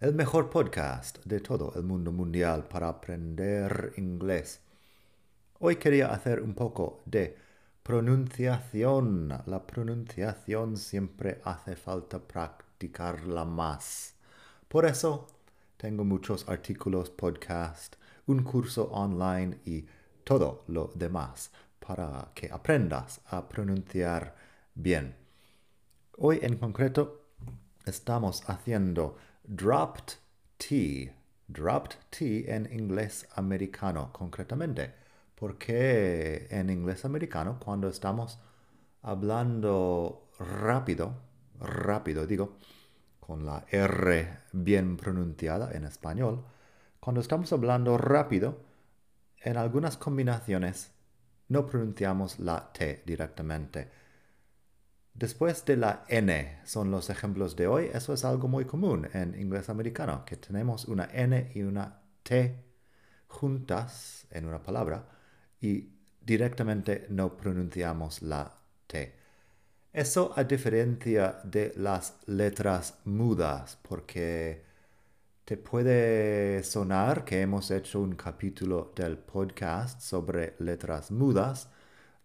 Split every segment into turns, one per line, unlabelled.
el mejor podcast de todo el mundo mundial para aprender inglés. Hoy quería hacer un poco de pronunciación. La pronunciación siempre hace falta practicarla más. Por eso tengo muchos artículos, podcast, un curso online y todo lo demás para que aprendas a pronunciar bien. Hoy en concreto estamos haciendo dropped T. Dropped T en inglés americano, concretamente. Porque en inglés americano, cuando estamos hablando rápido, rápido digo, con la R bien pronunciada en español, cuando estamos hablando rápido, en algunas combinaciones no pronunciamos la T directamente Después de la N son los ejemplos de hoy. Eso es algo muy común en inglés americano, que tenemos una N y una T juntas en una palabra y directamente no pronunciamos la T. Eso a diferencia de las letras mudas, porque te puede sonar que hemos hecho un capítulo del podcast sobre letras mudas,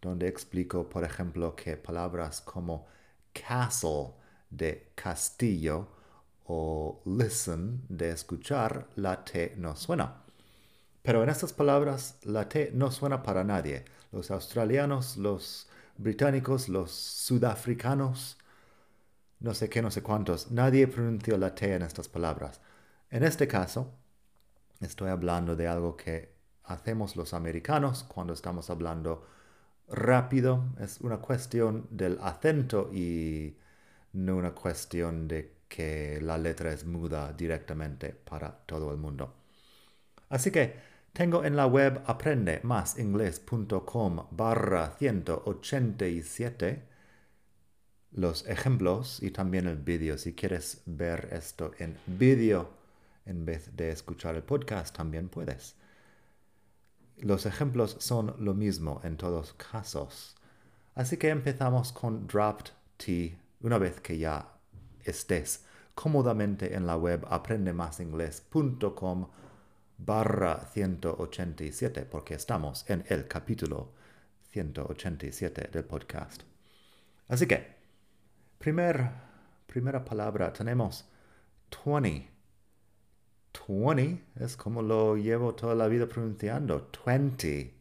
donde explico, por ejemplo, que palabras como castle de castillo o listen de escuchar, la T no suena. Pero en estas palabras la T no suena para nadie. Los australianos, los británicos, los sudafricanos, no sé qué, no sé cuántos, nadie pronunció la T en estas palabras. En este caso, estoy hablando de algo que hacemos los americanos cuando estamos hablando rápido, es una cuestión del acento y no una cuestión de que la letra es muda directamente para todo el mundo. Así que tengo en la web aprendemasingles.com barra 187 los ejemplos y también el vídeo. Si quieres ver esto en vídeo en vez de escuchar el podcast, también puedes. Los ejemplos son lo mismo en todos casos. Así que empezamos con dropped T una vez que ya estés cómodamente en la web aprendemasingles.com barra 187 porque estamos en el capítulo 187 del podcast. Así que, primer, primera palabra tenemos 20 20 es como lo llevo toda la vida pronunciando, 20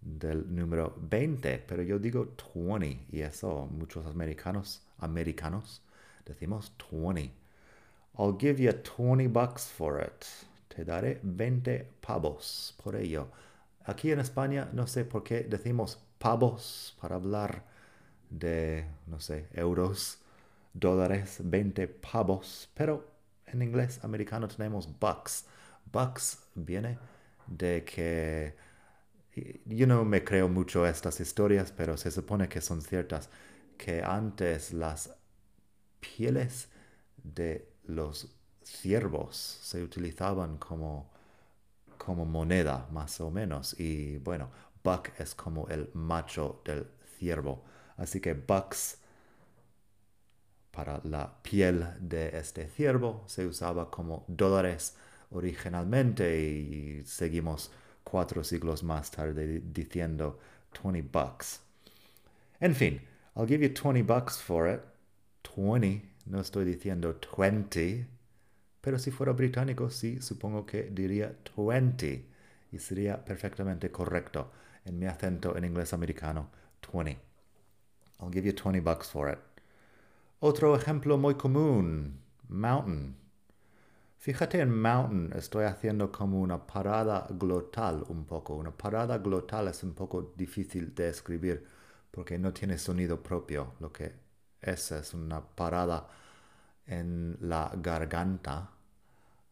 del número 20, pero yo digo 20 y eso muchos americanos, americanos decimos 20. I'll give you 20 bucks for it. Te daré 20 pavos por ello. Aquí en España no sé por qué decimos pavos para hablar de, no sé, euros, dólares, 20 pavos, pero en inglés americano tenemos bucks. Bucks viene de que yo no me creo mucho estas historias, pero se supone que son ciertas, que antes las pieles de los ciervos se utilizaban como, como moneda, más o menos. Y bueno, buck es como el macho del ciervo. Así que bucks para la piel de este ciervo se usaba como dólares originalmente y seguimos cuatro siglos más tarde diciendo 20 bucks. En fin, I'll give you 20 bucks for it. 20, no estoy diciendo 20, pero si fuera británico, sí, supongo que diría 20 y sería perfectamente correcto en mi acento en inglés americano, 20. I'll give you 20 bucks for it. Otro ejemplo muy común, mountain. Fíjate en mountain, estoy haciendo como una parada glotal un poco. Una parada glotal es un poco difícil de escribir porque no tiene sonido propio. Lo que es es una parada en la garganta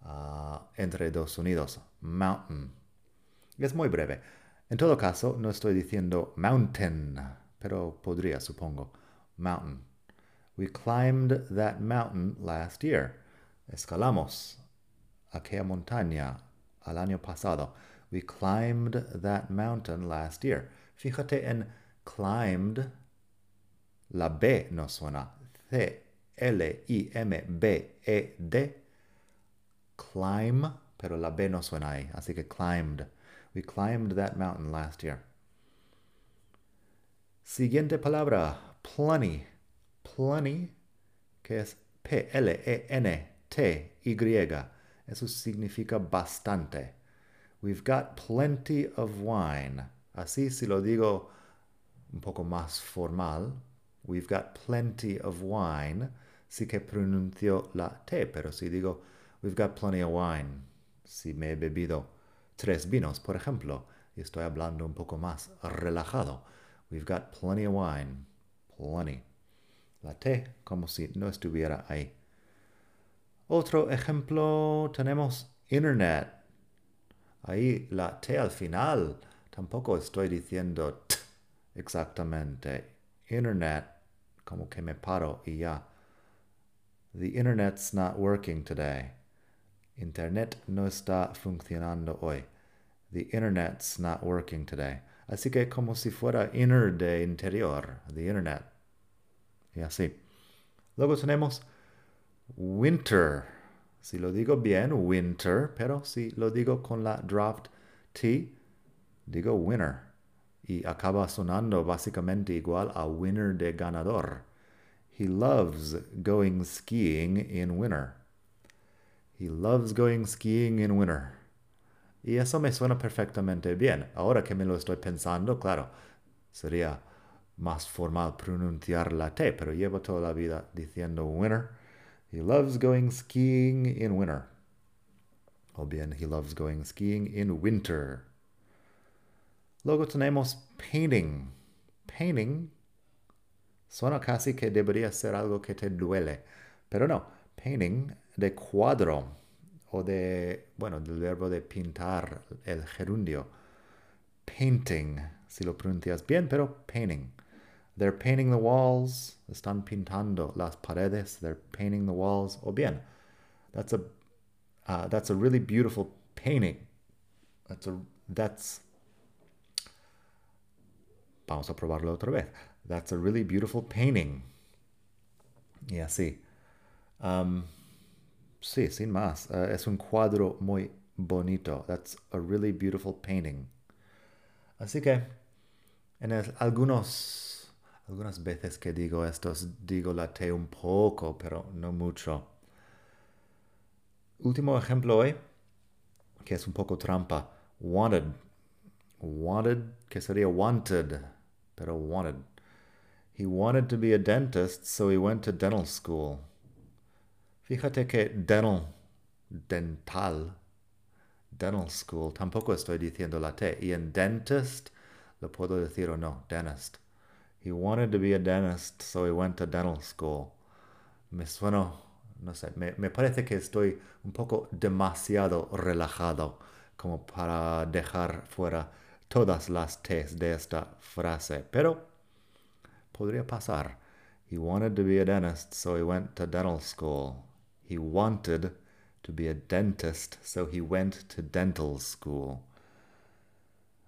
ah, entre dos sonidos. Mountain. Es muy breve. En todo caso, no estoy diciendo mountain, pero podría, supongo. Mountain. We climbed that mountain last year. Escalamos aquella montaña al año pasado. We climbed that mountain last year. Fíjate en climbed. La B no suena. C, L, I, M, B, E, D. Climb, pero la B no suena ahí. Así que climbed. We climbed that mountain last year. Siguiente palabra, plenty. Plenty, que es P-L-E-N-T-Y. Eso significa bastante. We've got plenty of wine. Así si lo digo un poco más formal, we've got plenty of wine, sí que pronuncio la T, pero si digo we've got plenty of wine, si me he bebido tres vinos, por ejemplo, y estoy hablando un poco más relajado, we've got plenty of wine, plenty. La T como si no estuviera ahí. Otro ejemplo tenemos internet. Ahí la T al final. Tampoco estoy diciendo t exactamente. Internet, como que me paro y ya. The internet's not working today. Internet no está funcionando hoy. The internet's not working today. Así que como si fuera inner de interior, the internet. Y así. Luego tenemos winter. Si lo digo bien, winter, pero si lo digo con la draft T, digo winner. Y acaba sonando básicamente igual a winner de ganador. He loves going skiing in winter. He loves going skiing in winter. Y eso me suena perfectamente bien. Ahora que me lo estoy pensando, claro, sería más formal pronunciar la T, pero llevo toda la vida diciendo winter. He loves going skiing in winter. O bien, he loves going skiing in winter. Luego tenemos painting. Painting suena casi que debería ser algo que te duele, pero no. Painting de cuadro o de, bueno, del verbo de pintar, el gerundio. Painting, si lo pronuncias bien, pero painting. They're painting the walls. Están pintando las paredes. They're painting the walls. O bien, that's a uh, that's a really beautiful painting. That's a that's. Vamos a probarlo otra vez. That's a really beautiful painting. Y así. Um, sí, sin más. Uh, es un cuadro muy bonito. That's a really beautiful painting. Así que en el, algunos, algunas veces que digo esto, digo la T un poco, pero no mucho. Último ejemplo hoy, que es un poco trampa. Wanted. Wanted, que sería wanted, pero wanted. He wanted to be a dentist, so he went to dental school. Fíjate que dental, dental, dental school, tampoco estoy diciendo la T. Y en dentist, lo puedo decir o no, dentist. He wanted to be a dentist, so he went to dental school. Me suena, no sé, me, me parece que estoy un poco demasiado relajado como para dejar fuera todas las T's de esta frase, pero podría pasar. He wanted to be a dentist, so he went to dental school. He wanted to be a dentist, so he went to dental school.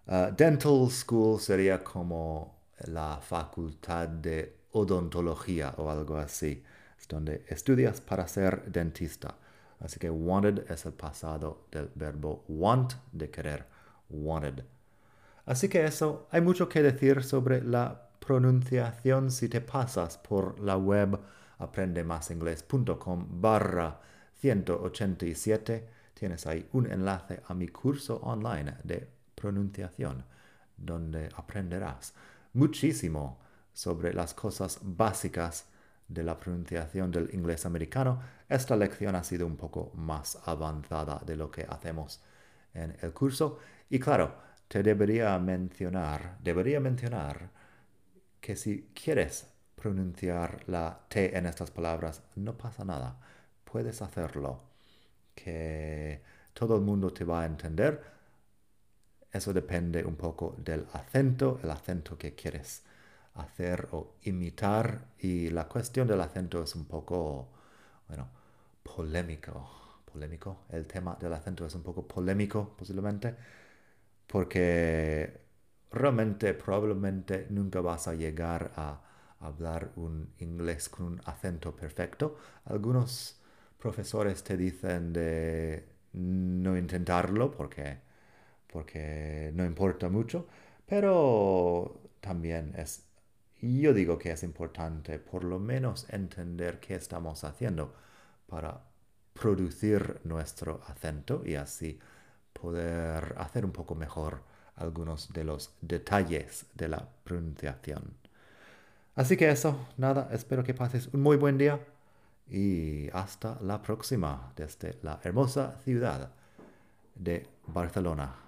Uh, dental school sería como la facultad de odontología o algo así, es donde estudias para ser dentista. Así que wanted es el pasado del verbo want, de querer, wanted. Así que eso, hay mucho que decir sobre la pronunciación si te pasas por la web aprendemasingles.com barra 187. Tienes ahí un enlace a mi curso online de pronunciación, donde aprenderás muchísimo sobre las cosas básicas de la pronunciación del inglés americano. Esta lección ha sido un poco más avanzada de lo que hacemos en el curso. Y claro, te debería mencionar, debería mencionar que si quieres pronunciar la T en estas palabras, no pasa nada. Puedes hacerlo. que todo el mundo te va a entender. Eso depende un poco del acento, el acento que quieres hacer o imitar. Y la cuestión del acento es un poco, bueno, polémico. Polémico. El tema del acento es un poco polémico, posiblemente, porque realmente, probablemente nunca vas a llegar a hablar un inglés con un acento perfecto. Algunos profesores te dicen de no intentarlo porque, porque no importa mucho, pero también es, yo digo que es importante por lo menos entender qué estamos haciendo para producir nuestro acento y así poder hacer un poco mejor algunos de los detalles de la pronunciación. Así que eso, nada, espero que pases un muy buen día y hasta la próxima desde la hermosa ciudad de Barcelona.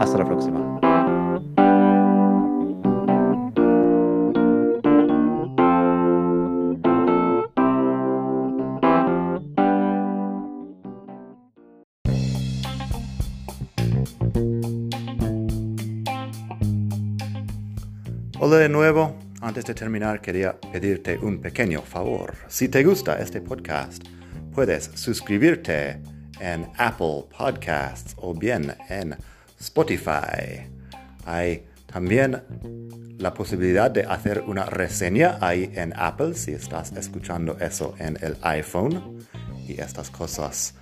Hasta la próxima. Hola de nuevo. Antes de terminar, quería pedirte un pequeño favor. Si te gusta este podcast, puedes suscribirte en Apple Podcasts o bien en Spotify. Hay también la posibilidad de hacer una reseña ahí en Apple si estás escuchando eso en el iPhone. Y estas cosas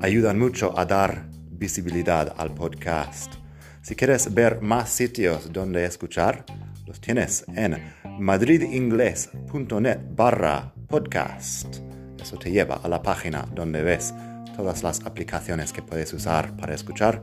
ayudan mucho a dar visibilidad al podcast. Si quieres ver más sitios donde escuchar, los tienes en madridingles.net barra podcast. Eso te lleva a la página donde ves todas las aplicaciones que puedes usar para escuchar.